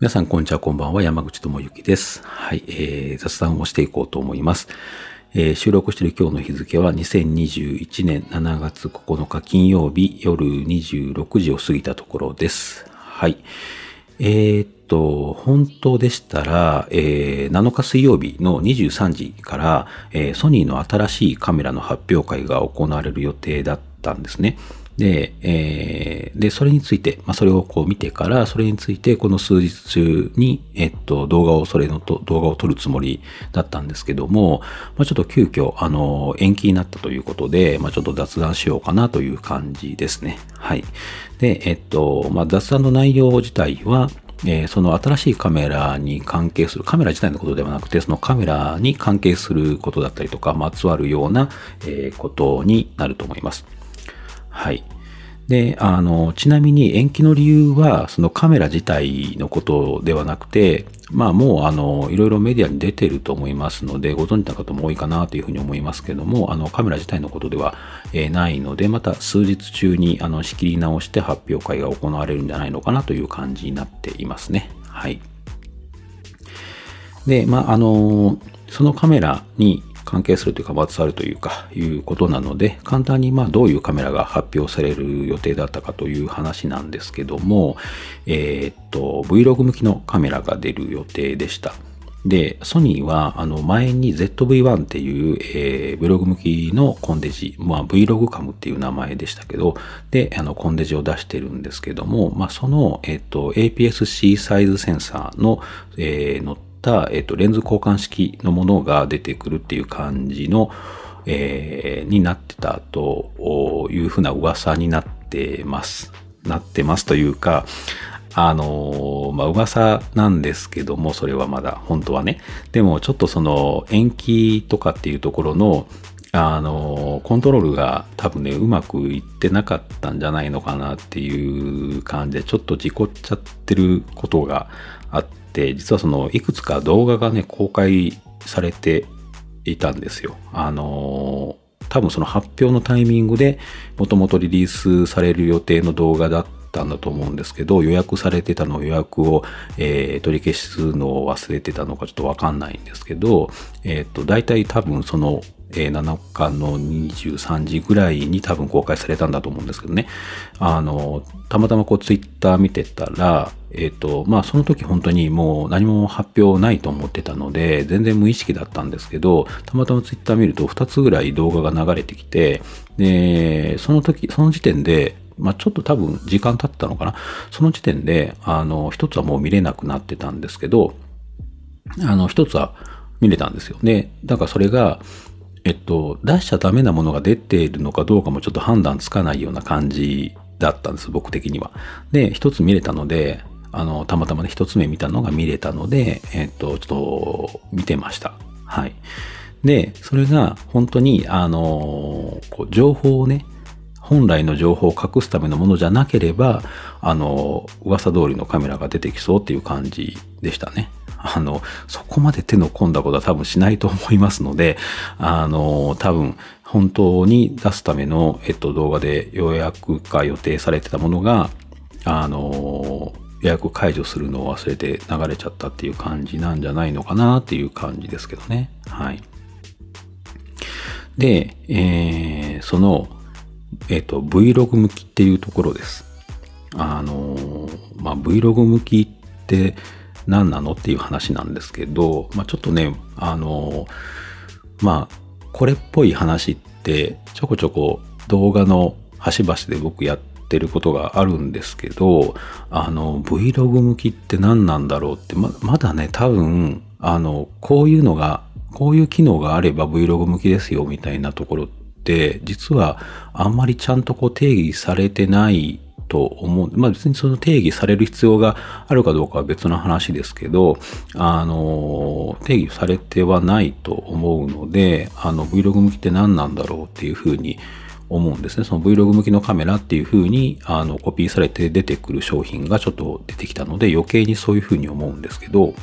皆さん、こんにちは、こんばんは。山口智之です。はい、えー、雑談をしていこうと思います。えー収録している今日の日付は2021年7月9日金曜日夜26時を過ぎたところです。はい。えーっと、本当でしたら、えー7日水曜日の23時から、えーソニーの新しいカメラの発表会が行われる予定だったんですね。で、えーで、それについて、まあ、それをこう見てから、それについて、この数日中に、えっと、動画を、それのと動画を撮るつもりだったんですけども、まあ、ちょっと急遽、あの、延期になったということで、まあ、ちょっと雑談しようかなという感じですね。はい。で、えっと、まあ、雑談の内容自体は、えーその新しいカメラに関係する、カメラ自体のことではなくて、そのカメラに関係することだったりとか、まつわるような、えーことになると思います。はい。で、あの、ちなみに延期の理由は、そのカメラ自体のことではなくて、まあもう、あの、いろいろメディアに出てると思いますので、ご存知の方も多いかなというふうに思いますけども、あの、カメラ自体のことでは、えないので、また数日中に、あの、仕切り直して発表会が行われるんじゃないのかなという感じになっていますね。はい。で、まあ、あの、そのカメラに関係するというか、まつわるというか、いうことなので、簡単に、まあ、どういうカメラが発表される予定だったかという話なんですけども、えーっと、Vlog 向きのカメラが出る予定でした。で、ソニーは、あの、前に ZV-1 っていう、えー、Vlog 向きのコンデジ、まあ、Vlog カムっていう名前でしたけど、で、あの、コンデジを出してるんですけども、まあ、その、えっと、APS-C サイズセンサーの、えー乗った、えっと、レンズ交換式のものが出てくるっていう感じの、えーになってたというふうな噂になってます。なってますというか、あのーまあ、噂なんですけども、それはまだ、本当はね。でも、ちょっとその、延期とかっていうところの、あのコントロールが多分ね、うまくいってなかったんじゃないのかなっていう感じで、ちょっと事故っちゃってることがあって、実はその、いくつか動画がね、公開されていたんですよ。あのー多分その発表のタイミングでもともとリリースされる予定の動画だったんだと思うんですけど予約されてたの予約を、えー取り消すのを忘れてたのかちょっとわかんないんですけど、えっ、と大体多分その、えー7日の23時ぐらいに多分公開されたんだと思うんですけどねあのたまたまこうツイッター見てたらえっ、と、まあその時本当にもう何も発表ないと思ってたので、全然無意識だったんですけど、たまたまツイッター見ると2つぐらい動画が流れてきて、で、その時、その時点で、まあちょっと多分時間経ったのかな？その時点で、あの、一つはもう見れなくなってたんですけど、あの、一つは見れたんですよ。で、だからそれが、えっと、出しちゃダメなものが出ているのかどうかもちょっと判断つかないような感じだったんです、僕的には。で、一つ見れたので、あの、たまたまね、一つ目見たのが見れたので、えっと、ちょっと、見てました。はい。で、それが本当に、あの、こう情報をね、本来の情報を隠すためのものじゃなければ、あの、噂通りのカメラが出てきそうっていう感じでしたね。あの、そこまで手の込んだことは多分しないと思いますので、あの、多分、本当に出すための、えっと、動画で予約が予定されてたものが、あの、予約解除するのを忘れて流れちゃったっていう感じなんじゃないのかなっていう感じですけどね。はい。で、えーその、えっ、と、Vlog 向きっていうところです。あのーまあ、Vlog 向きって何なのっていう話なんですけど、まあ、ちょっとね、あのまあ、これっぽい話ってちょこちょこ動画の端々で僕やってることがあるんですけど、あの、Vlog 向きって何なんだろうって、ま、まだね、多分、あの、こういうのが、こういう機能があれば Vlog 向きですよみたいなところって、実はあんまりちゃんとこう定義されてないと思う。まあ別にその定義される必要があるかどうかは別の話ですけど、あの、定義されてはないと思うので、あの Vlog 向きって何なんだろうっていうふうに思うんですね。その Vlog 向きのカメラっていう風にあのコピーされて出てくる商品がちょっと出てきたので余計にそういう風に思うんですけど、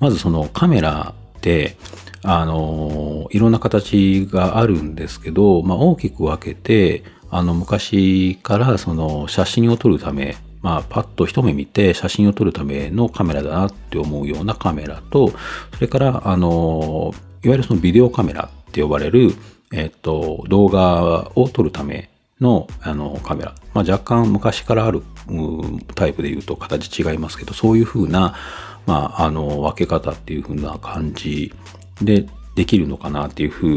まずそのカメラって、あの、いろんな形があるんですけど、まあ大きく分けて、あの昔からその写真を撮るためまあ、パッと一目見て写真を撮るためのカメラだなって思うようなカメラと、それから、あの、いわゆるそのビデオカメラって呼ばれる、えっと、動画を撮るためのあのカメラ。まあ、若干昔からあるタイプで言うと形違いますけど、そういう風な、まあ、あの、分け方っていう風な感じでできるのかなっていうふう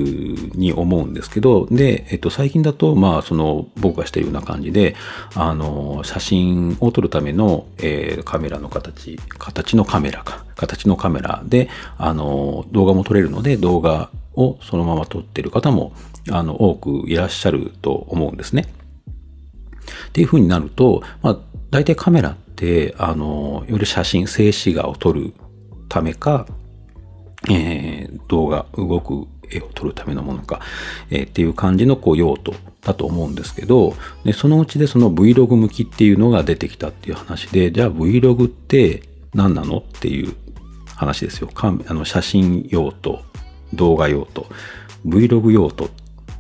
に思うんですけど、で、えっと、最近だと、まあ、その、僕がしているような感じで、あの、写真を撮るための、えー、カメラの形、形のカメラか、形のカメラで、あの、動画も撮れるので、動画をそのまま撮ってる方も、あの、多くいらっしゃると思うんですね。っていうふうになると、まあ、大体カメラって、あの、より写真、静止画を撮るためか、えー、動画、動く絵を撮るためのものか、えー、っていう感じのこう用途だと思うんですけど、でそのうちでその Vlog 向きっていうのが出てきたっていう話で、じゃあ Vlog って何なのっていう話ですよ。かあの写真用途、動画用途、Vlog 用途。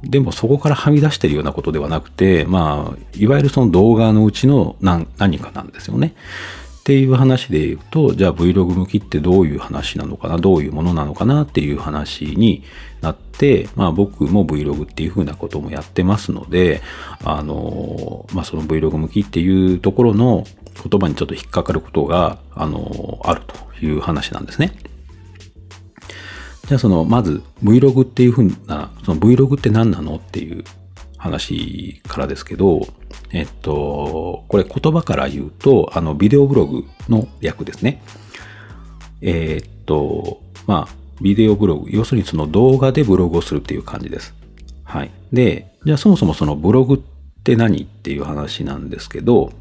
でもそこからはみ出してるようなことではなくて、まあ、いわゆるその動画のうちの何何かなんですよね。っていう話で言うと、じゃあ Vlog 向きってどういう話なのかな、どういうものなのかなっていう話になって、まあ僕も Vlog っていうふうなこともやってますので、あの、まあその Vlog 向きっていうところの言葉にちょっと引っかかることが、あの、あるという話なんですね。じゃあその、まず Vlog っていうふうな、その Vlog って何なのっていう話からですけど、えっと、これ言葉から言うと、あの、ビデオブログの略ですね。えー、っと、まあ、ビデオブログ、要するにその動画でブログをするっていう感じです。はい。で、じゃあそもそもそのブログって何っていう話なんですけど、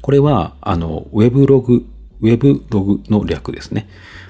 これは、あの、ウェブログ、ウェブログの略ですね。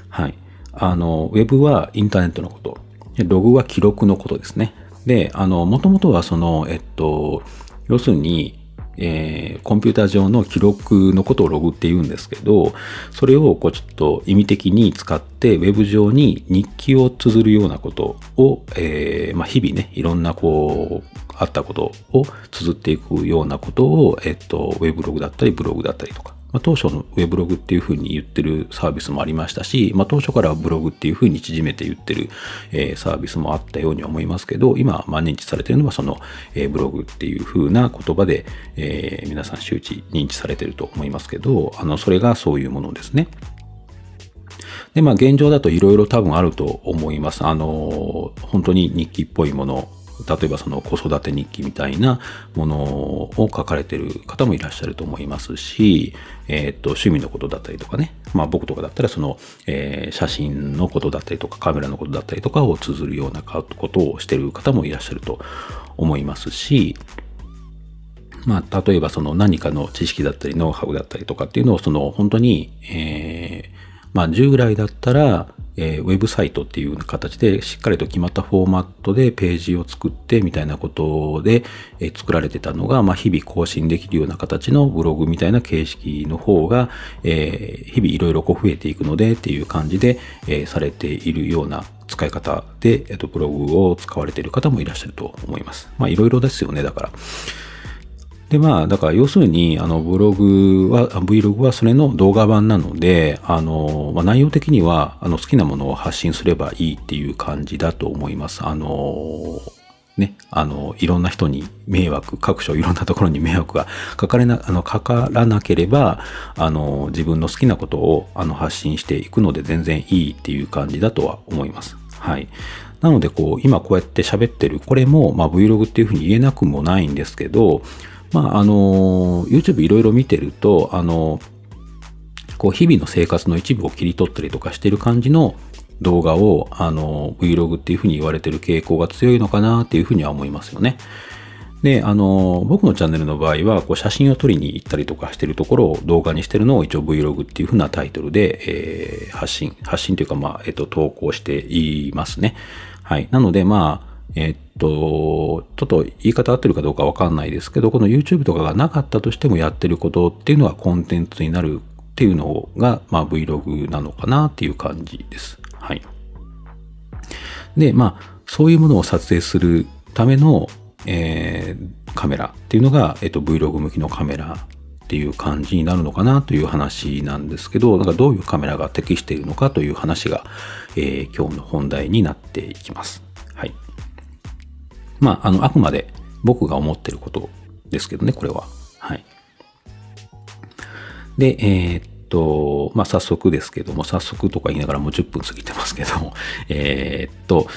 はい。あの、ウェブはインターネットのこと。ログは記録のことですね。で、あの、もともとはその、えっと、要するに、えー、コンピューター上の記録のことをログって言うんですけど、それをこうちょっと意味的に使って、ウェブ上に日記を綴るようなことを、えー、まあ、日々ね、いろんなこう、あったことを綴っていくようなことを、えっと、ウェブログだったり、ブログだったりとか、まあ、当初のウェブログっていうふうに言ってるサービスもありましたし、まあ、当初からブログっていうふうに縮めて言ってる、えー、サービスもあったように思いますけど、今、まあ、認知されてるのはその、えー、ブログっていうふうな言葉で、えー、皆さん周知認知されてると思いますけど、あの、それがそういうものですね。で、まあ現状だといろいろ多分あると思います。あの、本当に日記っぽいもの例えばその子育て日記みたいなものを書かれてる方もいらっしゃると思いますし、えっ、と、趣味のことだったりとかね、まあ僕とかだったらその、えー、写真のことだったりとかカメラのことだったりとかを綴るようなことをしてる方もいらっしゃると思いますし、まあ、例えばその何かの知識だったりノウハウだったりとかっていうのをその本当に、えー、まあ従来だったらえー、ウェブサイトっていう形でしっかりと決まったフォーマットでページを作ってみたいなことで、えー、作られてたのが、まあ、日々更新できるような形のブログみたいな形式の方が、えー、日々いろいろこう増えていくのでっていう感じで、えー、されているような使い方で、えっと、ブログを使われている方もいらっしゃると思います。まあいろいろですよね、だから。で、まあ、だから要するに、あの、ブログは、Vlog はそれの動画版なので、あの、まあ、内容的には、あの、好きなものを発信すればいいっていう感じだと思います。あの、ね、あの、いろんな人に迷惑、各所いろんなところに迷惑がかかれな、あの、かからなければ、あの、自分の好きなことを、あの、発信していくので全然いいっていう感じだとは思います。はい。なので、こう、今こうやって喋ってる、これも、まあ、Vlog っていうふうに言えなくもないんですけど、まあ、あの、YouTube いろいろ見てると、あの、こう、日々の生活の一部を切り取ったりとかしてる感じの動画を、あの、Vlog っていうふうに言われてる傾向が強いのかなっていうふうには思いますよね。で、あの、僕のチャンネルの場合は、こう写真を撮りに行ったりとかしてるところを動画にしてるのを一応 Vlog っていうふうなタイトルで、えー、発信、発信というか、まあ、えっと、投稿していますね。はい。なので、まあ、えっと、ちょっと言い方合ってるかどうかわかんないですけど、この YouTube とかがなかったとしてもやってることっていうのはコンテンツになるっていうのが、まあ Vlog なのかなっていう感じです。はい。で、まあ、そういうものを撮影するための、えー、カメラっていうのが、えっと、Vlog 向きのカメラっていう感じになるのかなという話なんですけど、なんかどういうカメラが適しているのかという話が、えー、今日の本題になっていきます。まあ、あの、あくまで僕が思ってることですけどね、これは。はい。で、えー、っと、まあ、早速ですけども、早速とか言いながらもう10分過ぎてますけども、えー、っと、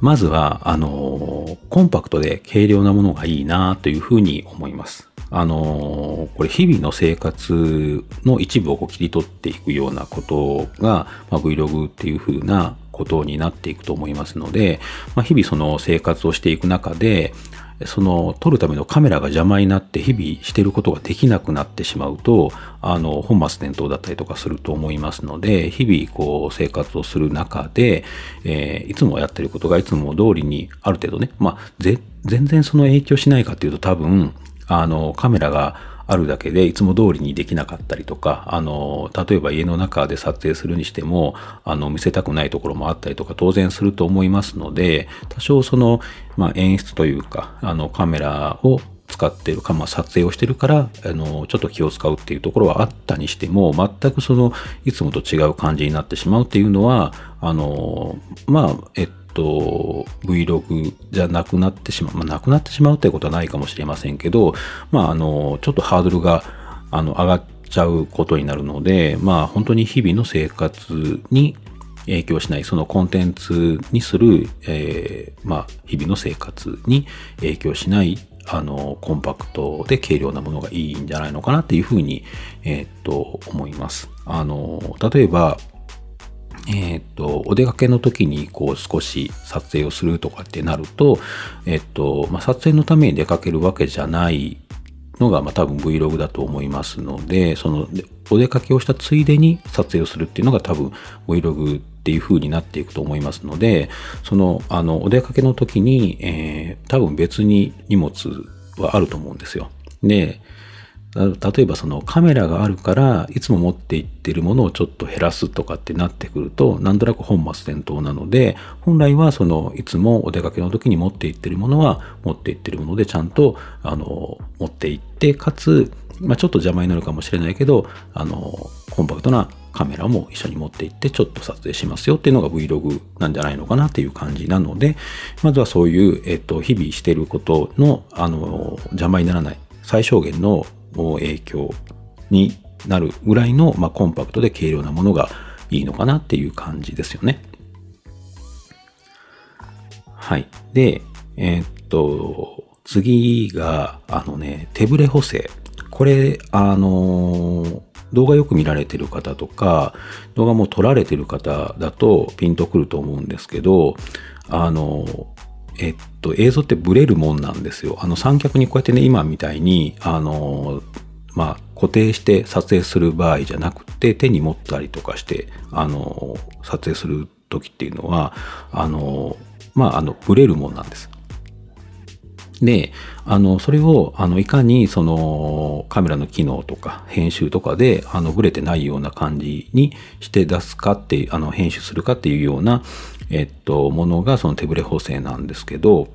まずは、あの、コンパクトで軽量なものがいいなというふうに思います。あの、これ日々の生活の一部をこう切り取っていくようなことが、まあ、Vlog っていうふうなことになっていくと思いますので、まあ、日々その生活をしていく中で、その撮るためのカメラが邪魔になって日々してることができなくなってしまうと、あの、本末転倒だったりとかすると思いますので、日々こう生活をする中で、えー、いつもやってることがいつも通りにある程度ね、まあ、全然その影響しないかっていうと多分、あの、カメラがあるだけでいつも通りにできなかったりとか、あの、例えば家の中で撮影するにしても、あの、見せたくないところもあったりとか当然すると思いますので、多少その、まあ、演出というか、あの、カメラを使ってるか、まあ、撮影をしてるから、あの、ちょっと気を使うっていうところはあったにしても、全くその、いつもと違う感じになってしまうっていうのは、あの、まあ、えっと、と Vlog じゃなくなってしまう、まあ、なくなってしまうってことはないかもしれませんけど、まあ、あの、ちょっとハードルが、あの、上がっちゃうことになるので、まあ、本当に日々の生活に影響しない、そのコンテンツにする、えー、まあ、日々の生活に影響しない、あの、コンパクトで軽量なものがいいんじゃないのかなっていうふうに、えー、っと、思います。あの、例えば、えっ、と、お出かけの時にこう少し撮影をするとかってなると、えっ、と、まあ、撮影のために出かけるわけじゃないのが、まあ、多分 Vlog だと思いますので、その、お出かけをしたついでに撮影をするっていうのが多分 Vlog っていう風になっていくと思いますので、その、あの、お出かけの時に、えー、多分別に荷物はあると思うんですよ。で、例えばそのカメラがあるからいつも持っていってるものをちょっと減らすとかってなってくるとなんとなく本末転倒なので本来はそのいつもお出かけの時に持っていってるものは持っていってるものでちゃんとあの持っていってかつ、まあ、ちょっと邪魔になるかもしれないけどあのコンパクトなカメラも一緒に持って行ってちょっと撮影しますよっていうのが Vlog なんじゃないのかなっていう感じなのでまずはそういう、えっと、日々してることのあの邪魔にならない最小限の影響になるぐらいの、まあ、コンパクトで軽量なものがいいのかなっていう感じですよね。はい。で、えー、っと、次が、あのね、手ブレ補正。これ、あの動画よく見られてる方とか、動画も撮られてる方だとピンとくると思うんですけど、あのえっと、映像ってブレるもんなんですよ。あの三脚にこうやってね、今みたいに、あの、まあ、固定して撮影する場合じゃなくて、手に持ったりとかして、あの、撮影する時っていうのは、あの、まあ、あの、ブレるもんなんです。で、あの、それを、あの、いかに、その、カメラの機能とか、編集とかで、あの、ブレてないような感じにして出すかって、あの、編集するかっていうような、えっと、ものがその手ブレ補正なんですけど、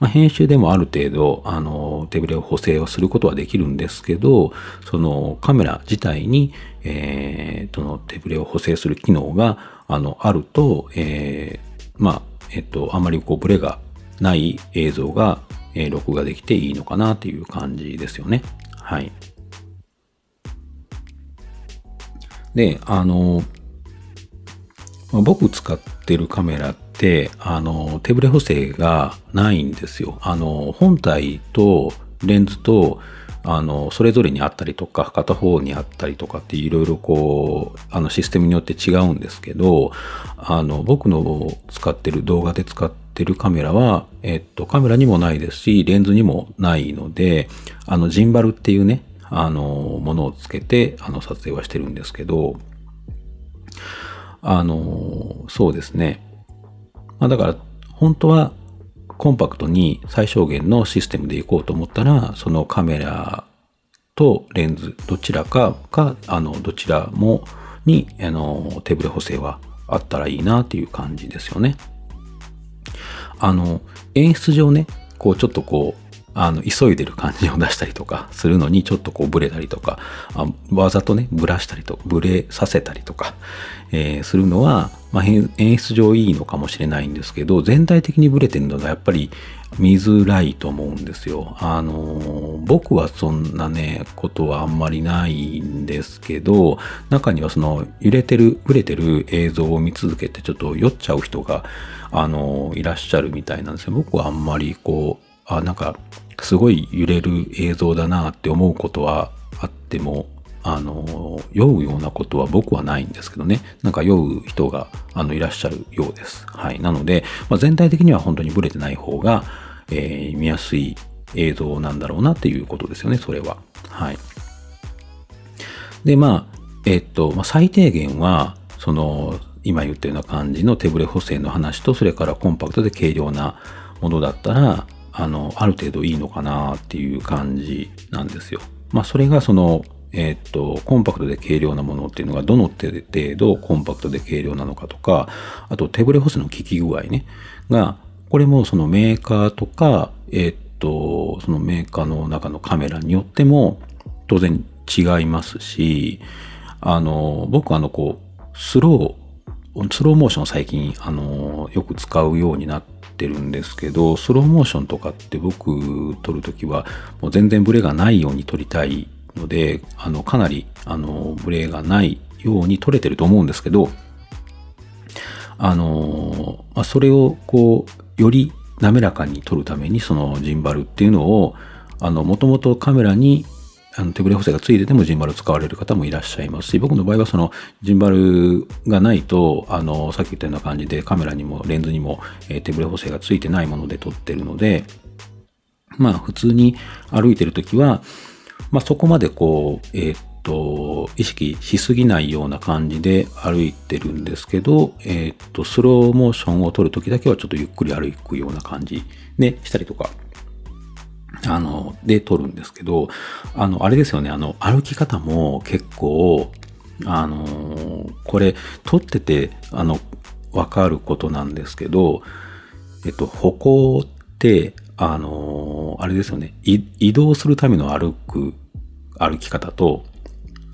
まあ、編集でもある程度、あの、手ブレ補正をすることはできるんですけど、そのカメラ自体に、えー、その手ブレを補正する機能が、あの、あると、えー、まあ、えっと、あまりこう、ブレがない映像が、えー、録画できていいのかなっていう感じですよね。はい。で、あの、まあ、僕使ってるカメラって、あの、手ブレ補正がないんですよ。あの、本体とレンズと、あの、それぞれにあったりとか、片方にあったりとかっていろいろこう、あのシステムによって違うんですけど、あの、僕の使ってる動画で使ってるカメラは、えっと、カメラにもないですし、レンズにもないので、あの、ジンバルっていうね、あの、ものをつけて、あの、撮影はしてるんですけど、あの、そうですね。まあ、だから、本当はコンパクトに最小限のシステムでいこうと思ったら、そのカメラとレンズ、どちらかか、あの、どちらもに、あの、手ブレ補正はあったらいいなっていう感じですよね。あの、演出上ね、こう、ちょっとこう、あの、急いでる感じを出したりとかするのに、ちょっとこうブレたりとか、あわざとね、ブラしたりとか、ブレさせたりとか、えー、するのは、まあ、演出上いいのかもしれないんですけど、全体的にブレてるのがやっぱり見づらいと思うんですよ。あの、僕はそんなね、ことはあんまりないんですけど、中にはその揺れてる、ブレてる映像を見続けてちょっと酔っちゃう人が、あの、いらっしゃるみたいなんですよ。僕はあんまりこう、あ、なんか、すごい揺れる映像だなって思うことはあっても、あの、酔うようなことは僕はないんですけどね。なんか酔う人が、あの、いらっしゃるようです。はい。なので、まあ、全体的には本当にブレてない方が、えー、見やすい映像なんだろうなっていうことですよね、それは。はい。で、まあ、えっと、まあ、最低限は、その、今言ったような感じの手ブレ補正の話と、それからコンパクトで軽量なものだったら、あの、ある程度いいのかなっていう感じなんですよ。まあ、それがその、えっ、と、コンパクトで軽量なものっていうのがどの程度コンパクトで軽量なのかとか、あと手ブレ補正の効き具合ね、が、これもそのメーカーとか、えっ、と、そのメーカーの中のカメラによっても当然違いますし、あの、僕あの、こう、スロー、スローモーション最近、あの、よく使うようになってるんですけど、スローモーションとかって僕撮るときは、もう全然ブレがないように撮りたいので、あの、かなり、あの、ブレがないように撮れてると思うんですけど、あの、まあ、それをこう、より滑らかに撮るために、そのジンバルっていうのを、あの、もともとカメラにあの手ブレ補正がついててもジンバル使われる方もいらっしゃいますし、僕の場合はそのジンバルがないと、あの、さっき言ったような感じでカメラにもレンズにも、え、手ブレ補正がついてないもので撮ってるので、まあ普通に歩いてるときは、まあそこまでこう、えー、っと、意識しすぎないような感じで歩いてるんですけど、えー、っと、スローモーションを撮るときだけはちょっとゆっくり歩くような感じでしたりとかあの、で撮るんですけど、あの、あれですよね、あの、歩き方も結構、あの、これ、撮ってて、あの、わかることなんですけど、えっと、歩行って、あの、あれですよね、移動するための歩く、歩き方と、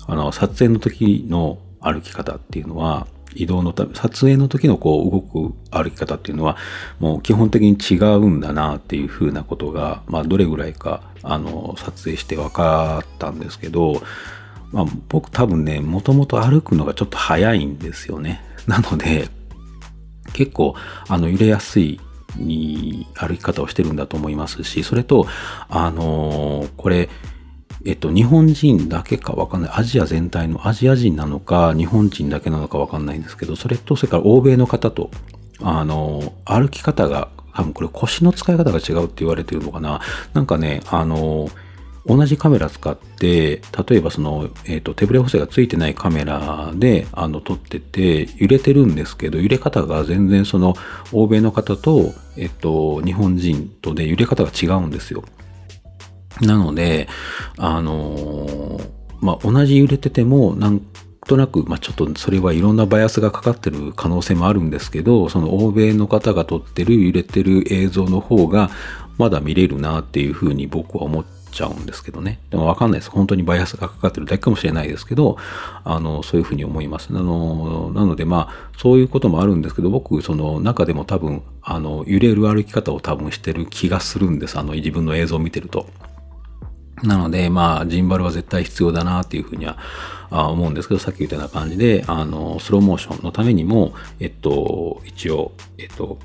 あの、撮影の時の歩き方っていうのは、移動のため、撮影の時のこう動く歩き方っていうのは、もう基本的に違うんだなっていうふうなことが、まあどれぐらいか、あの、撮影して分かったんですけど、まあ僕多分ね、もともと歩くのがちょっと早いんですよね。なので、結構、あの、揺れやすいに歩き方をしてるんだと思いますし、それと、あのこれ、えっと、日本人だけかわかんない。アジア全体のアジア人なのか、日本人だけなのかわかんないんですけど、それと、それから欧米の方と、あの、歩き方が、多分これ腰の使い方が違うって言われてるのかな。なんかね、あの、同じカメラ使って、例えばその、えっ、ー、と、手ブレ補正がついてないカメラで、あの、撮ってて、揺れてるんですけど、揺れ方が全然その、欧米の方と、えっ、と、日本人とで揺れ方が違うんですよ。なので、あのー、まあ、同じ揺れてても、なんとなく、まあ、ちょっとそれはいろんなバイアスがかかってる可能性もあるんですけど、その欧米の方が撮ってる揺れてる映像の方が、まだ見れるなっていうふうに僕は思っちゃうんですけどね。でもわかんないです。本当にバイアスがかかってるだけかもしれないですけど、あの、そういうふうに思います。あの、なのでまあ、そういうこともあるんですけど、僕、その中でも多分、あの、揺れる歩き方を多分してる気がするんです。あの、自分の映像を見てると。なので、まあ、ジンバルは絶対必要だなっていうふうには思うんですけど、さっき言ったような感じで、あの、スローモーションのためにも、えっと、一応、えっと、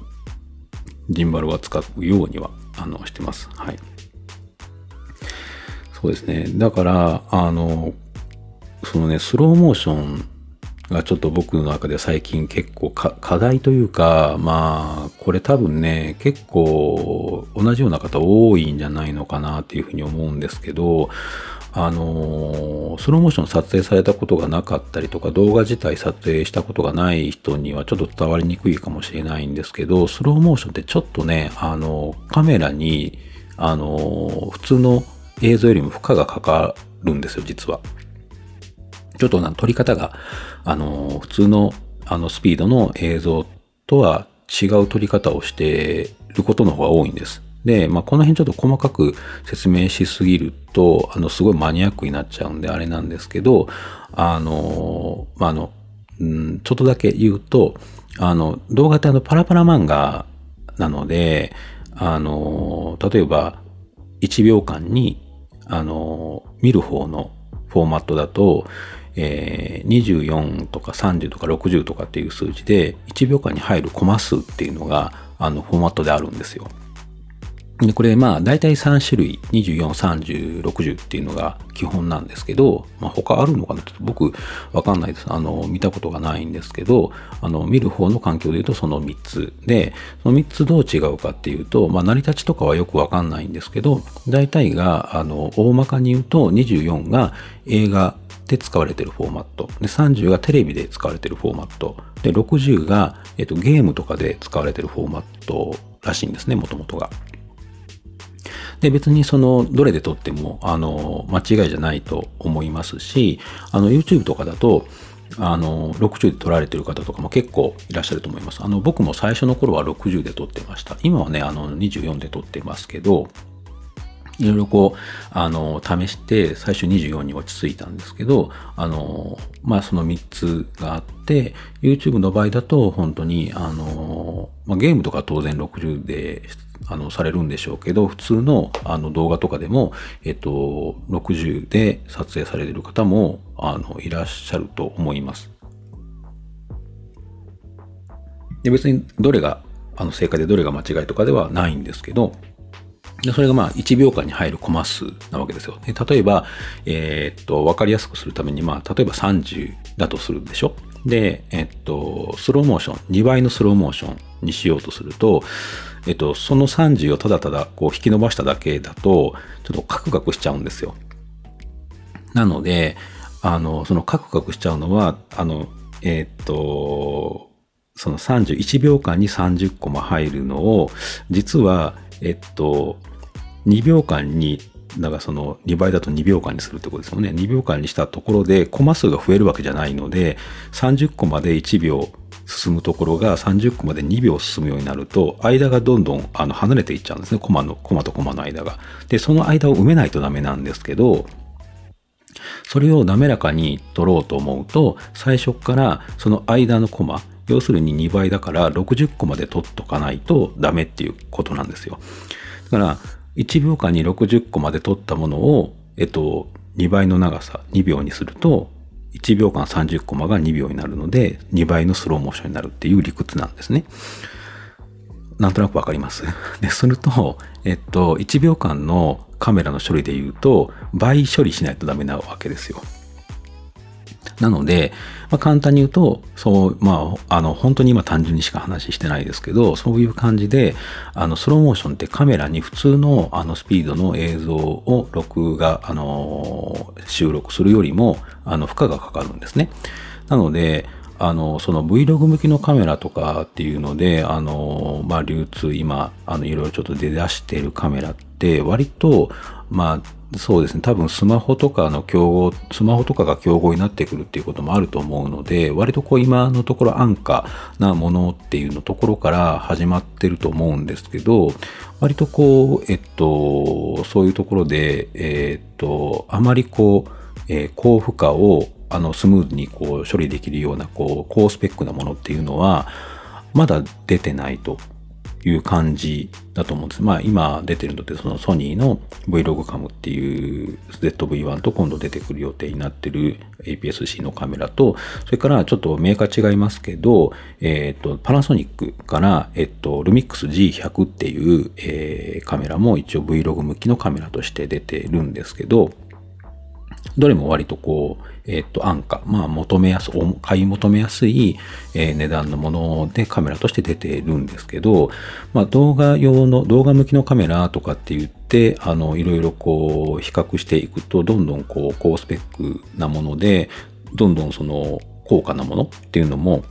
ジンバルは使うようには、あの、してます。はい。そうですね。だから、あの、そのね、スローモーションがちょっと僕の中で最近結構課題というか、まあ、これ多分ね、結構同じような方多いんじゃないのかなっていうふうに思うんですけど、あの、スローモーション撮影されたことがなかったりとか、動画自体撮影したことがない人にはちょっと伝わりにくいかもしれないんですけど、スローモーションってちょっとね、あの、カメラに、あの、普通の映像よりも負荷がかかるんですよ、実は。ちょっとな、撮り方が、あの、普通の、あの、スピードの映像とは違う撮り方をしていることの方が多いんです。で、まあ、この辺ちょっと細かく説明しすぎると、あの、すごいマニアックになっちゃうんであれなんですけど、あの、まあ、の、うん、ちょっとだけ言うと、あの、動画ってあの、パラパラ漫画なので、あの、例えば、1秒間に、あの、見る方のフォーマットだと、えー、24とか30とか60とかっていう数字で、1秒間に入るコマ数っていうのが、あの、フォーマットであるんですよ。で、これまあ大体3種類、24、30、60っていうのが基本なんですけど、まあ他あるのかなちょっと僕わかんないです。あの、見たことがないんですけど、あの、見る方の環境で言うとその3つで、その3つどう違うかっていうと、まあ成り立ちとかはよくわかんないんですけど、大体が、あの、大まかに言うと24が映画で使われてるフォーマット。で、30がテレビで使われてるフォーマット。で、60が、えっと、ゲームとかで使われてるフォーマットらしいんですね、もともとが。で、別にその、どれで撮っても、あの、間違いじゃないと思いますし、あの、YouTube とかだと、あの、60で撮られてる方とかも結構いらっしゃると思います。あの、僕も最初の頃は60で撮ってました。今はね、あの、24で撮ってますけど、いろいろこう、あの、試して、最初24に落ち着いたんですけど、あの、まあ、その3つがあって、YouTube の場合だと、本当に、あの、まあ、ゲームとか当然60で、あの、されるんでしょうけど、普通の、あの、動画とかでも、えっと、60で撮影されてる方も、あの、いらっしゃると思います。で、別に、どれが、あの、正解でどれが間違いとかではないんですけど、でそれがまあ1秒間に入るコマ数なわけですよ。で例えば、えー、っと、わかりやすくするために、まあ、例えば30だとするでしょ？で、えっと、スローモーション、2倍のスローモーションにしようとすると、えっと、その30をただただこう引き伸ばしただけだと、ちょっとカクカクしちゃうんですよ。なので、あの、そのカクカクしちゃうのは、あの、えっと、その31秒間に30コマ入るのを、実は、えっと、2秒間に、だからその2倍だと2秒間にするってことですよね。2秒間にしたところでコマ数が増えるわけじゃないので、30個まで1秒進むところが30個まで2秒進むようになると、間がどんどんあの離れていっちゃうんですね。コマの、コマとコマの間が。で、その間を埋めないとダメなんですけど、それを滑らかに取ろうと思うと、最初からその間のコマ、要するに2倍だから60個まで取っとかないとダメっていうことなんですよ。だから、1秒間に60個まで取ったものを、えっと、2倍の長さ、2秒にすると、1秒間30コマが2秒になるので、2倍のスローモーションになるっていう理屈なんですね。なんとなくわかります？で、すると、えっと、1秒間のカメラの処理で言うと、倍処理しないとダメなわけですよ。なので、まあ、簡単に言うと、そう、まあ、あの、本当に今単純にしか話してないですけど、そういう感じで、あの、スローモーションってカメラに普通のあのスピードの映像を録画、あの、収録するよりも、あの、負荷がかかるんですね。なので、あの、その Vlog 向きのカメラとかっていうので、あの、まあ、流通今、あの、いろいろちょっと出だしているカメラって、割と、まあ、そうですね。多分スマホとかの競合、スマホとかが競合になってくるっていうこともあると思うので、割とこう今のところ安価なものっていうのところから始まってると思うんですけど、割とこう、えっと、そういうところで、えっと、あまりこう、えー、高負荷をあのスムーズにこう処理できるようなこう高スペックなものっていうのはまだ出てないという感じだと思うんです。まあ今出てるのってそのソニーの Vlogcam っていう ZV-1 と今度出てくる予定になってる APS-C のカメラと、それからちょっとメーカー違いますけど、えっ、ー、と、パナソニックから、えっ、ー、と、Lumix G100 っていう、えー、カメラも一応 Vlog 向きのカメラとして出てるんですけど、どれも割とこう、えっ、と、安価、まあ、求めやす、買い求めやすい、えー、値段のものでカメラとして出てるんですけど、まあ、動画用の、動画向きのカメラとかって言って、あの、いろいろこう、比較していくと、どんどんこう、高スペックなもので、どんどんその、高価なものっていうのも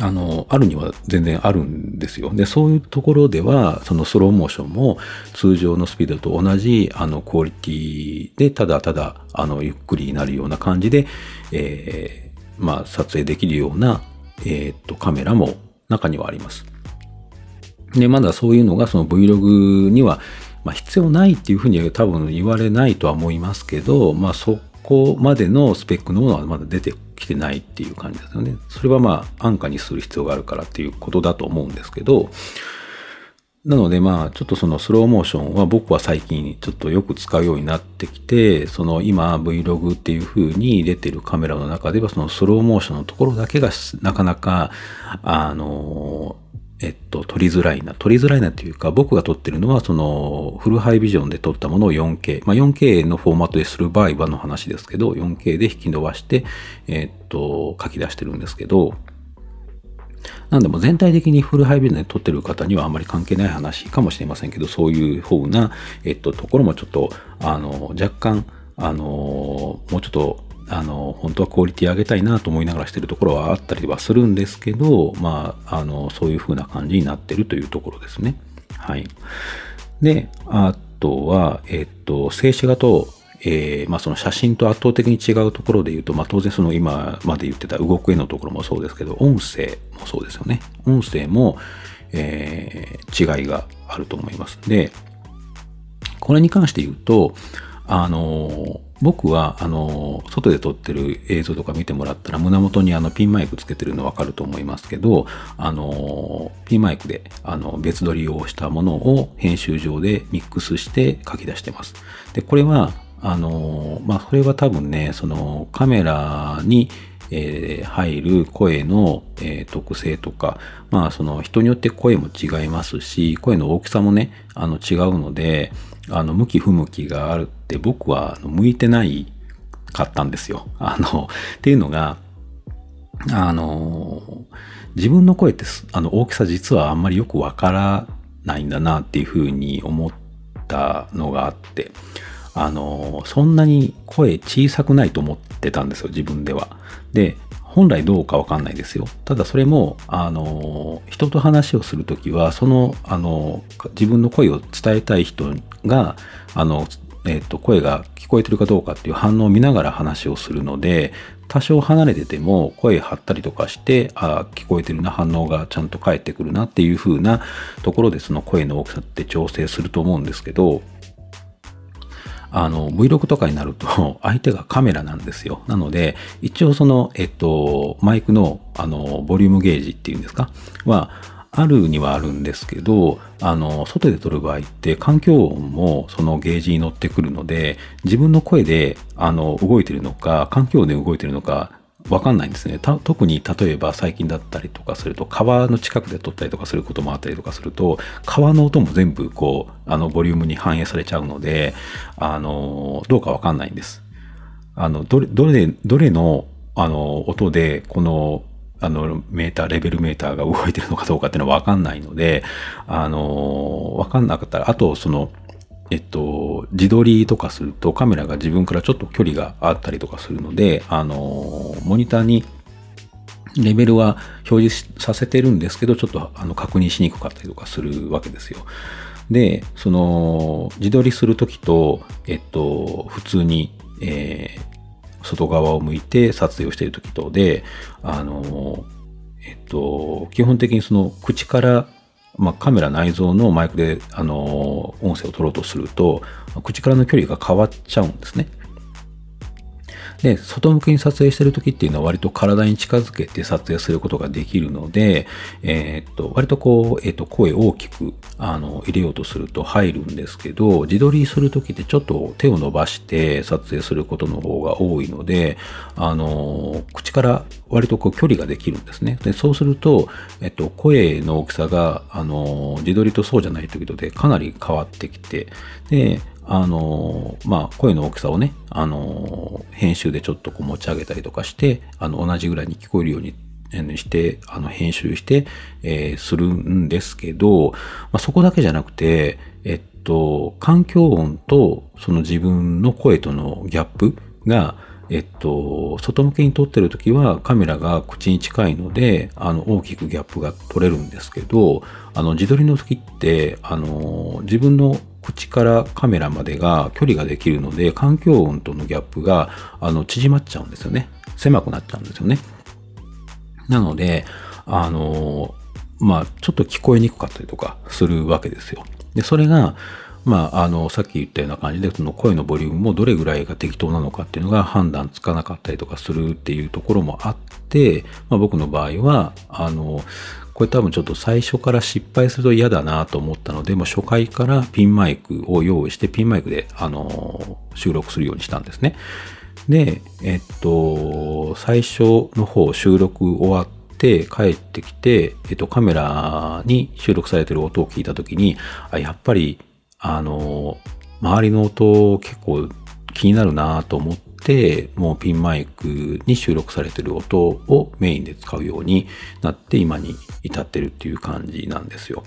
あの、あるには全然あるんですよ。で、そういうところでは、そのスローモーションも通常のスピードと同じ、あの、クオリティで、ただただ、あの、ゆっくりになるような感じで、えー、まあ、撮影できるような、えー、っと、カメラも中にはあります。で、まだそういうのがその Vlog には、まあ、必要ないっていうふうには多分言われないとは思いますけど、まあそこまでのスペックのものはまだ出て来てないっていう感じですよね。それはまあ安価にする必要があるからっていうことだと思うんですけど、なのでまあちょっとそのスローモーションは僕は最近ちょっとよく使うようになってきて、その今 Vlog っていう風に出てるカメラの中ではそのスローモーションのところだけがなかなかあのえっと、撮りづらいな。撮りづらいなっていうか、僕が撮ってるのは、その、フルハイビジョンで撮ったものを 4K。まあ、4K のフォーマットでする場合はの話ですけど、4K で引き伸ばして、えっと、書き出してるんですけど、なんでも全体的にフルハイビジョンで撮ってる方にはあんまり関係ない話かもしれませんけど、そういう風な、えっと、ところもちょっと、あの、若干、あの、もうちょっとあの、本当はクオリティ上げたいなと思いながらしてるところはあったりはするんですけど、まあ、あの、そういう風な感じになってるというところですね。はい。で、あとは、えっと、静止画と、えー、まあその写真と圧倒的に違うところで言うと、まあ当然その今まで言ってた動く絵のところもそうですけど、音声もそうですよね。音声も、えー、違いがあると思います。で、これに関して言うと、あの、僕は、あの、外で撮ってる映像とか見てもらったら、胸元にあの、ピンマイクつけてるのわかると思いますけど、あの、ピンマイクで、あの、別撮りをしたものを編集上でミックスして書き出してます。で、これは、あの、まあ、それは多分ね、その、カメラに、えー、入る声の、えー、特性とか、まあその人によって声も違いますし、声の大きさもね、あの違うので、あの、向き不向きがあるって僕は向いてないかったんですよ。あの、っていうのが、あの、自分の声ってあの大きさ実はあんまりよくわからないんだなっていうふうに思ったのがあって、あの、そんなに声小さくないと思ってたんですよ、自分では。で、本来どうかわかんないですよ。ただそれも、あの、人と話をするときは、その、あの、自分の声を伝えたい人が、あの、えっ、と、声が聞こえてるかどうかっていう反応を見ながら話をするので、多少離れてても声張ったりとかして、ああ聞こえてるな、反応がちゃんと返ってくるなっていう風なところでその声の大きさって調整すると思うんですけど、あの、Vlog とかになると、相手がカメラなんですよ。なので、一応その、えっと、マイクの、あの、ボリュームゲージっていうんですか？は、あるにはあるんですけど、あの、外で撮る場合って環境音もそのゲージに乗ってくるので、自分の声で、あの、動いてるのか、環境音で動いてるのか、わかんないんですね。特に例えば最近だったりとかすると、川の近くで撮ったりとかすることもあったりとかすると、川の音も全部こう、あの、ボリュームに反映されちゃうので、あの、どうかわかんないんです。あの、どれ、どれ、どれの、あの、音で、この、あの、メーター、レベルメーターが動いてるのかどうかっていうのはわかんないので、あの、わかんなかったら、あと、その、えっと、自撮りとかするとカメラが自分からちょっと距離があったりとかするので、あの、モニターにレベルは表示させてるんですけど、ちょっとあの確認しにくかったりとかするわけですよ。で、その、自撮りするときと、えっと、普通に、えー、外側を向いて撮影をしているときとで、あの、えっと、基本的にその口からまあ、カメラ内蔵のマイクで、あの音声を取ろうとすると、口からの距離が変わっちゃうんですね。で、外向きに撮影してる時っていうのは割と体に近づけて撮影することができるので、えー、っと、割とこう、えー、っと、声大きく、あの、入れようとすると入るんですけど、自撮りする時ってちょっと手を伸ばして撮影することの方が多いので、あの、口から割とこう距離ができるんですね。で、そうすると、えっと、声の大きさが、あの、自撮りとそうじゃない時とでかなり変わってきて、で、あの、まあ、声の大きさをね、あの、編集でちょっとこう持ち上げたりとかして、あの、同じぐらいに聞こえるようにして、あの、編集して、えー、するんですけど、まあ、そこだけじゃなくて、えっと、環境音とその自分の声とのギャップが、えっと、外向けに撮ってる時はカメラが口に近いので、あの、大きくギャップが取れるんですけど、あの、自撮りの時って、あの、自分の口からカメラまでが距離ができるので、環境音とのギャップが、あの、縮まっちゃうんですよね。狭くなっちゃうんですよね。なので、あの、まあ、ちょっと聞こえにくかったりとかするわけですよ。で、それが、まあ、あの、さっき言ったような感じで、その声のボリュームもどれぐらいが適当なのかっていうのが判断つかなかったりとかするっていうところもあって、まあ、僕の場合は、あの、これ多分ちょっと最初から失敗すると嫌だなと思ったので、もう初回からピンマイクを用意して、ピンマイクで、あの、収録するようにしたんですね。で、えっと、最初の方収録終わって帰ってきて、えっと、カメラに収録されてる音を聞いたときに、やっぱりあの、周りの音結構気になるなと思って、もうピンマイクに収録されてる音をメインで使うようになって今に至ってるっていう感じなんですよ。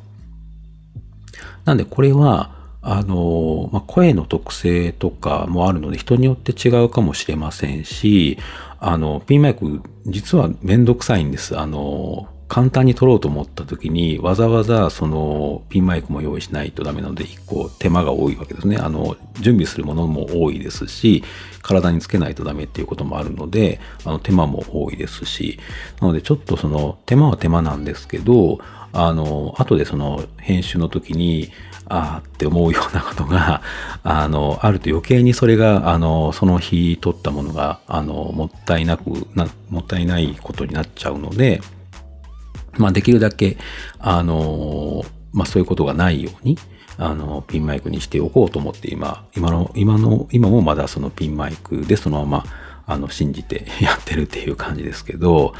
なんでこれは、あの、まあ、声の特性とかもあるので人によって違うかもしれませんし、あの、ピンマイク実はめんどくさいんです。あの、簡単に撮ろうと思った時にわざわざそのピンマイクも用意しないとダメなので一個手間が多いわけですね。あの準備するものも多いですし体につけないとダメっていうこともあるのであの手間も多いですしなのでちょっとその手間は手間なんですけどあの後でその編集の時にああって思うようなことが、あの、あると余計にそれが、あの、その日撮ったものが、あの、もったいなくな、もったいないことになっちゃうので、まあ、できるだけ、あの、まあ、そういうことがないように、あの、ピンマイクにしておこうと思って今、今の、今の、今もまだそのピンマイクでそのまま、あの、信じてやってるっていう感じですけど、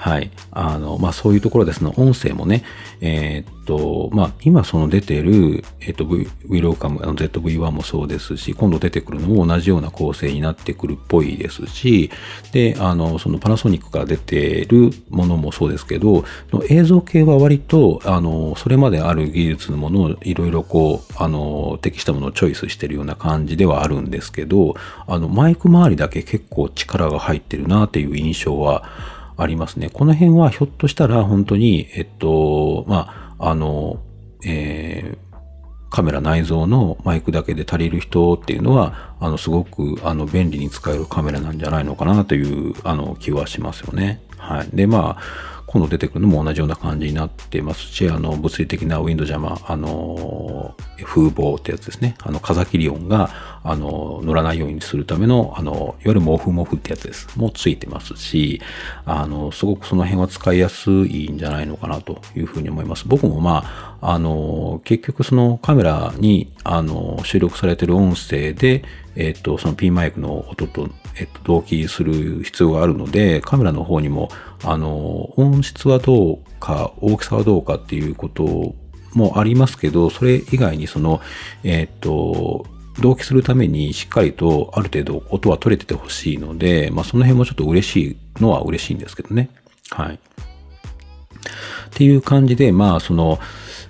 はい。あの、まあ、そういうところですね、音声もね、えー、っと、まあ、今その出てる、えー、っと、v、Welcome、あの ZV-1 もそうですし、今度出てくるのも同じような構成になってくるっぽいですし、で、あの、そのパナソニックから出てるものもそうですけど、映像系は割と、あの、それまである技術のものをいろいろこう、あの、適したものをチョイスしてるような感じではあるんですけど、あの、マイク周りだけ結構力が入ってるなっていう印象は、ありますね。この辺はひょっとしたら本当に、えっと、まあ、あの、えー、カメラ内蔵のマイクだけで足りる人っていうのは、あの、すごく、あの、便利に使えるカメラなんじゃないのかなという、あの、気はしますよね。はい。で、まあ、今度出てくるのも同じような感じになってますし、あの、物理的なウィンドジャマ、あの、風防ってやつですね。あの、風切り音が、あの、乗らないようにするための、あの、いわゆる毛布毛布ってやつです。もついてますし、あの、すごくその辺は使いやすいんじゃないのかなというふうに思います。僕もまあ、あの、結局そのカメラに、あの、収録されてる音声で、えっと、そのピンマイクの音と、えっと、同期する必要があるので、カメラの方にも、あの、音質はどうか、大きさはどうかっていうこともありますけど、それ以外にその、えっ、と、同期するためにしっかりとある程度音は取れててほしいので、まあその辺もちょっと嬉しいのは嬉しいんですけどね。はい。っていう感じで、まあその、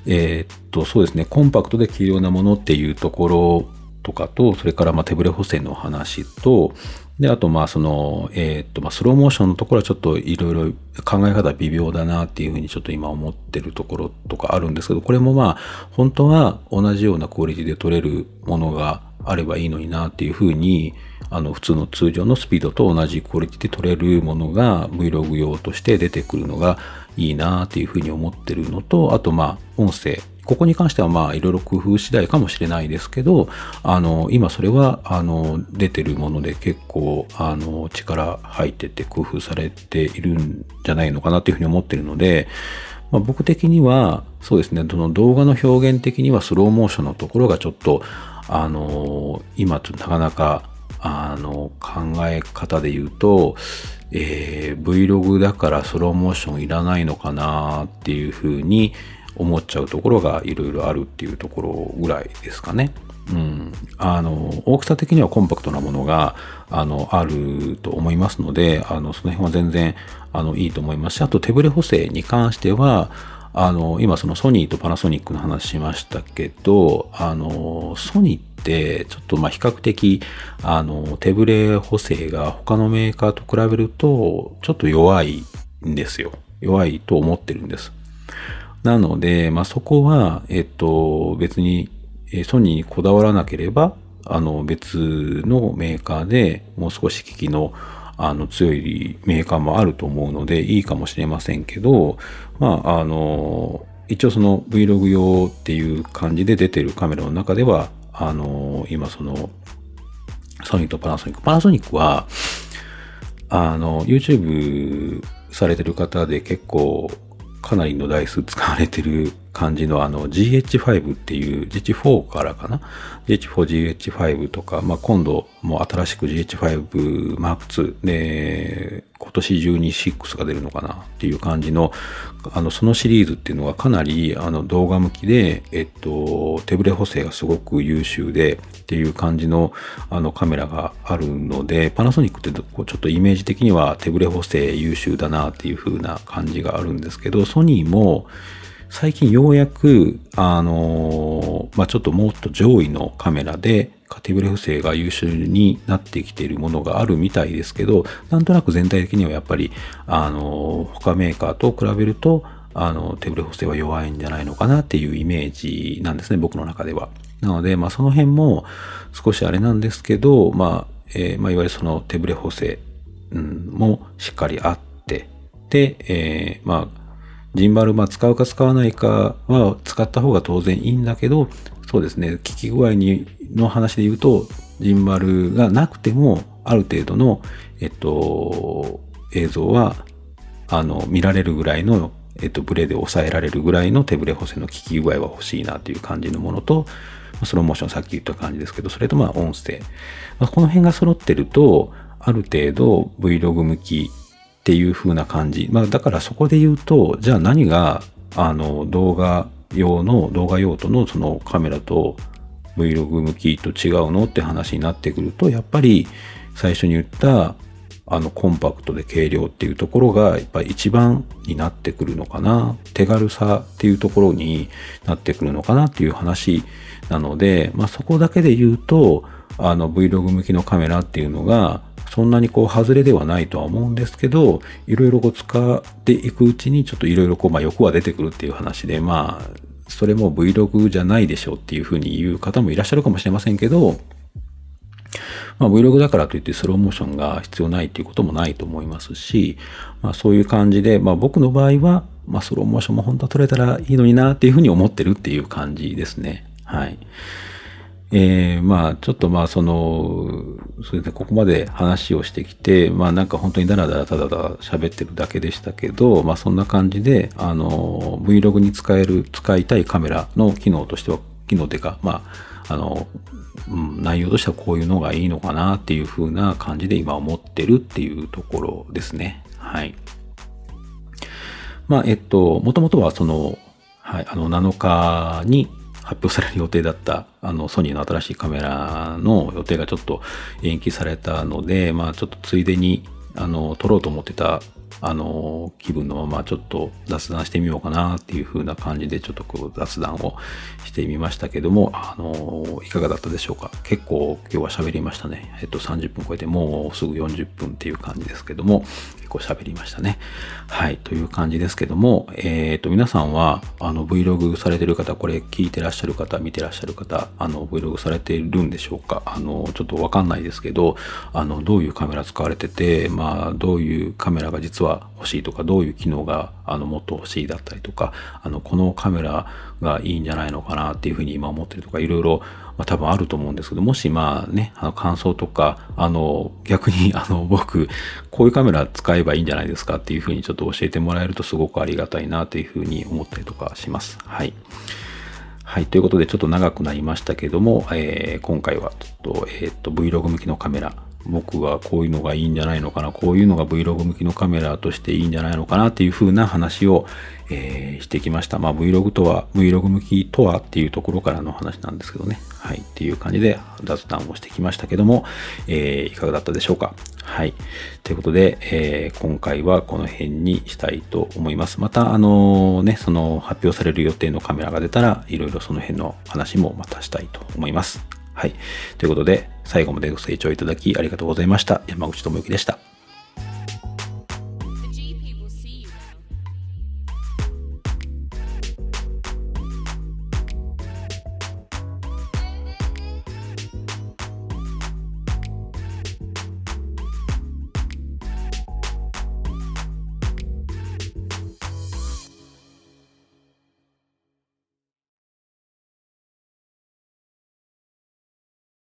えー、っと、そうですね、コンパクトで軽量なものっていうところとかと、それからまあ手ブレ補正の話と、で、あと、まあ、その、えっ、と、まあ、スローモーションのところはちょっといろいろ考え方微妙だなっていうふうにちょっと今思ってるところとかあるんですけど、これもまあ、本当は同じようなクオリティで撮れるものがあればいいのになっていうふうに、あの、普通の通常のスピードと同じクオリティで撮れるものが Vlog 用として出てくるのがいいなっていうふうに思ってるのと、あと、まあ、音声ここに関してはまあいろいろ工夫次第かもしれないですけど、あの、今それは、あの、出てるもので結構、あの、力入ってて工夫されているんじゃないのかなっていうふうに思ってるので、まあ、僕的には、そうですね、その動画の表現的にはスローモーションのところがちょっと、あの、今ちょっとなかなか、あの、考え方で言うと、えー、Vlog だからスローモーションいらないのかなっていうふうに、思っちゃうところがいろいろあるっていうところぐらいですかね。うん、あの大きさ的にはコンパクトなものがあのあると思いますのであのその辺は全然あのいいと思いますしあと手ブレ補正に関してはあの今そのソニーとパナソニックの話しましたけどあのソニーってちょっとまあ比較的あの手ブレ補正が他のメーカーと比べるとちょっと弱いんですよ。弱いと思ってるんです。なので、まあ、そこは、えっと、別に、ソニーにこだわらなければ、あの、別のメーカーでもう少し機器の、あの、強いメーカーもあると思うので、いいかもしれませんけど、まあ、あの、一応その Vlog 用っていう感じで出てるカメラの中では、あの、今その、ソニーとパナソニック。パナソニックは、あの、YouTube されてる方で結構かなりの台数使われてる感じのあの GH5 っていう GH4 からかな ?GH4、GH5 とか、まあ、今度も新しく GH5 Mark II で今年中に6が出るのかな？っていう感じのあのそのシリーズっていうのがかなりあの動画向きで、えっと、手ブレ補正がすごく優秀でっていう感じのあのカメラがあるのでパナソニックってちょっとイメージ的には手ブレ補正優秀だなっていう風な感じがあるんですけどソニーも最近ようやく、あのー、まあ、ちょっともっと上位のカメラで、カティブレ補正が優秀になってきているものがあるみたいですけど、なんとなく全体的にはやっぱり、あのー、他メーカーと比べると、あの、手ブレ補正は弱いんじゃないのかなっていうイメージなんですね、僕の中では。なので、まあその辺も少しあれなんですけど、まあ、えー、まあいわゆるその手ブレ補正、うん、もしっかりあって、で、えー、まあジンバル、まあ、使うか使わないかは使った方が当然いいんだけど、そうですね、効き具合にの話で言うと、ジンバルがなくても、ある程度の、えっと、映像は、あの、見られるぐらいの、えっと、ブレで抑えられるぐらいの手ブレ補正の効き具合は欲しいなという感じのものと、スローモーションさっき言った感じですけど、それとまあ音声。ま、この辺が揃ってると、ある程度 Vlog 向きっていう風な感じ。まあだからそこで言うと、じゃあ何があの動画用の動画用途のそのカメラと Vlog 向きと違うのって話になってくると、やっぱり最初に言ったあのコンパクトで軽量っていうところがやっぱり一番になってくるのかな。手軽さっていうところになってくるのかなっていう話なので、まあそこだけで言うと、あの Vlog 向きのカメラっていうのがそんなにこう外れではないとは思うんですけど、いろいろこう使っていくうちにちょっといろいろこう、まあ欲は出てくるっていう話で、まあ、それも Vlog じゃないでしょうっていうふうに言う方もいらっしゃるかもしれませんけど、まあ、Vlog だからといってスローモーションが必要ないっていうこともないと思いますし、まあ、そういう感じで、まあ、僕の場合は、まあ、スローモーションも本当は撮れたらいいのになっていうふうに思ってるっていう感じですね。はい。えー、まあ、ちょっとまあ、その、それですねここまで話をしてきて、まあなんか本当にダラダラただただ喋ってるだけでしたけど、まあそんな感じで、あの、Vlog に使える、使いたいカメラの機能としては、機能というか、まあ、あの、うん、内容としてはこういうのがいいのかなっていう風な感じで今思ってるっていうところですね。はい。まあ、えっと、もともとはその、はい、あの、7日に、発表される予定だった あのソニーの新しいカメラの予定がちょっと延期されたので、まあちょっとついでにあの撮ろうと思ってたあの、気分のままちょっと雑談してみようかなっていう風な感じでちょっとこう雑談をしてみましたけども、あの、いかがだったでしょうか？結構今日は喋りましたね。えっと30分超えてもうすぐ40分っていう感じですけども、構喋りましたね。はい、という感じですけども、えっ、と皆さんはあの Vlog されてる方、これ聞いてらっしゃる方、見てらっしゃる方、あの Vlog されてるんでしょうか？あの、ちょっとわかんないですけど、あの、どういうカメラ使われてて、まあ、どういうカメラが実はは欲しいとか、どういう機能があのもっと欲しいだったりとか、あのこのカメラがいいんじゃないのかなっていうふうに今思ってるとか、いろいろ、まあ、多分あると思うんですけど、もしまあね、あの感想とか、あの逆に あの僕、こういうカメラ使えばいいんじゃないですかっていうふうにちょっと教えてもらえるとすごくありがたいなというふうに思ったりとかします。はい。はい。ということで、ちょっと長くなりましたけども、えー、今回はちょっと、えっ、ー、と、Vlog 向きのカメラ、僕はこういうのがいいんじゃないのかな、こういうのが Vlog 向きのカメラとしていいんじゃないのかなっていう風な話を、えー、してきました。まあ Vlog とは、Vlog 向きとはっていうところからの話なんですけどね。はい。っていう感じで雑談をしてきましたけども、えー、いかがだったでしょうか。はい。ということで、えー、今回はこの辺にしたいと思います。また、あのね、その発表される予定のカメラが出たら、いろいろその辺の話もまたしたいと思います。はい。ということで、最後までご清聴いただきありがとうございました。山口智之でした。